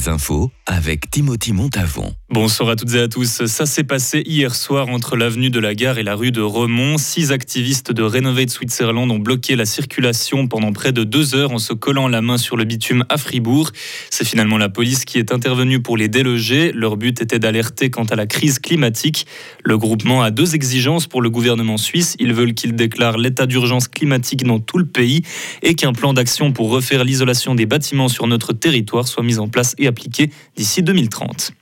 les infos avec Timothy Montavon. Bonsoir à toutes et à tous. Ça s'est passé hier soir entre l'avenue de la Gare et la rue de Remont. Six activistes de Renovate Switzerland ont bloqué la circulation pendant près de deux heures en se collant la main sur le bitume à Fribourg. C'est finalement la police qui est intervenue pour les déloger. Leur but était d'alerter quant à la crise climatique. Le groupement a deux exigences pour le gouvernement suisse. Ils veulent qu'il déclare l'état d'urgence climatique dans tout le pays et qu'un plan d'action pour refaire l'isolation des bâtiments sur notre territoire soit mis en place et appliqué d'ici 2030.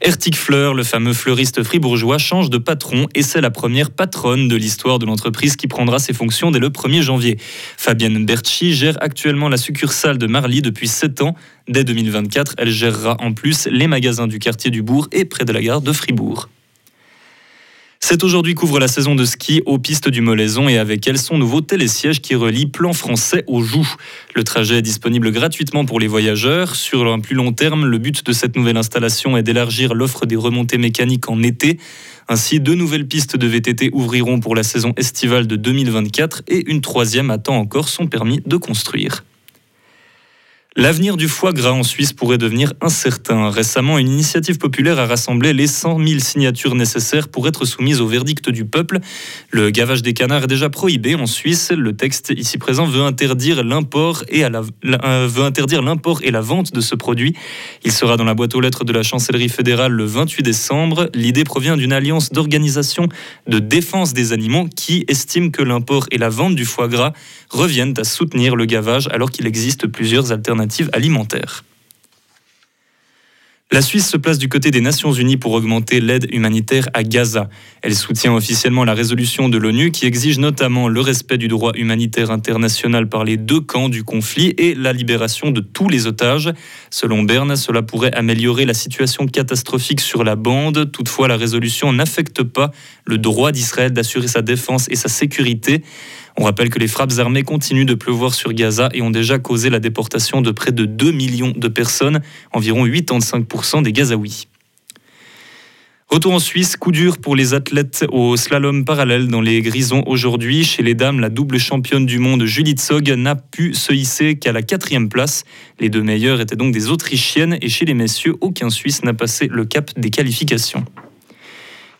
Ertic Fleur, le fameux fleuriste fribourgeois, change de patron et c'est la première patronne de l'histoire de l'entreprise qui prendra ses fonctions dès le 1er janvier. Fabienne Berchi gère actuellement la succursale de Marly depuis 7 ans. Dès 2024, elle gérera en plus les magasins du quartier du Bourg et près de la gare de Fribourg. C'est aujourd'hui qu'ouvre la saison de ski aux pistes du Molaison et avec elle son nouveau télésiège qui relie Plan Français au Joux. Le trajet est disponible gratuitement pour les voyageurs. Sur un plus long terme, le but de cette nouvelle installation est d'élargir l'offre des remontées mécaniques en été. Ainsi, deux nouvelles pistes de VTT ouvriront pour la saison estivale de 2024 et une troisième attend encore son permis de construire. L'avenir du foie gras en Suisse pourrait devenir incertain. Récemment, une initiative populaire a rassemblé les 100 000 signatures nécessaires pour être soumise au verdict du peuple. Le gavage des canards est déjà prohibé en Suisse. Le texte ici présent veut interdire l'import et, la, euh, veut interdire l'import et la vente de ce produit. Il sera dans la boîte aux lettres de la chancellerie fédérale le 28 décembre. L'idée provient d'une alliance d'organisations de défense des animaux qui estime que l'import et la vente du foie gras reviennent à soutenir le gavage alors qu'il existe plusieurs alternatives La Suisse se place du côté des Nations Unies pour augmenter l'aide humanitaire à Gaza. Elle soutient officiellement la résolution de l'ONU qui exige notamment le respect du droit humanitaire international par les deux camps du conflit et la libération de tous les otages. Selon Berne, cela pourrait améliorer la situation catastrophique sur la bande. Toutefois, la résolution n'affecte pas le droit d'Israël d'assurer sa défense et sa sécurité. On rappelle que les frappes armées continuent de pleuvoir sur Gaza et ont déjà causé la déportation de près de 2 millions de personnes, environ 85% des Gazaouis. Retour en Suisse, coup dur pour les athlètes au slalom parallèle dans les Grisons aujourd'hui. Chez les dames, la double championne du monde Julie Zog n'a pu se hisser qu'à la quatrième place. Les deux meilleures étaient donc des Autrichiennes et chez les messieurs, aucun Suisse n'a passé le cap des qualifications.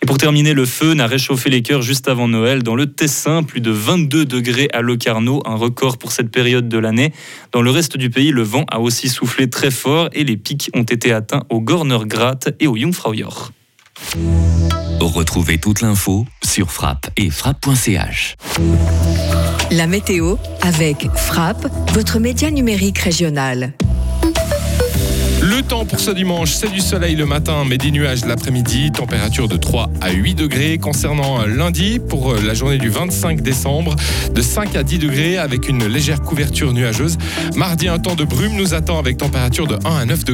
Et pour terminer, le feu n'a réchauffé les cœurs juste avant Noël dans le Tessin, plus de 22 degrés à Locarno, un record pour cette période de l'année. Dans le reste du pays, le vent a aussi soufflé très fort et les pics ont été atteints au Gornergrat et au Jungfraujoch. Retrouvez toute l'info sur frappe et frappe.ch. La météo avec Frappe, votre média numérique régional. Le temps pour ce dimanche, c'est du soleil le matin, mais des nuages l'après-midi. Température de 3 à 8 degrés. Concernant lundi, pour la journée du 25 décembre, de 5 à 10 degrés avec une légère couverture nuageuse. Mardi, un temps de brume nous attend avec température de 1 à 9 degrés.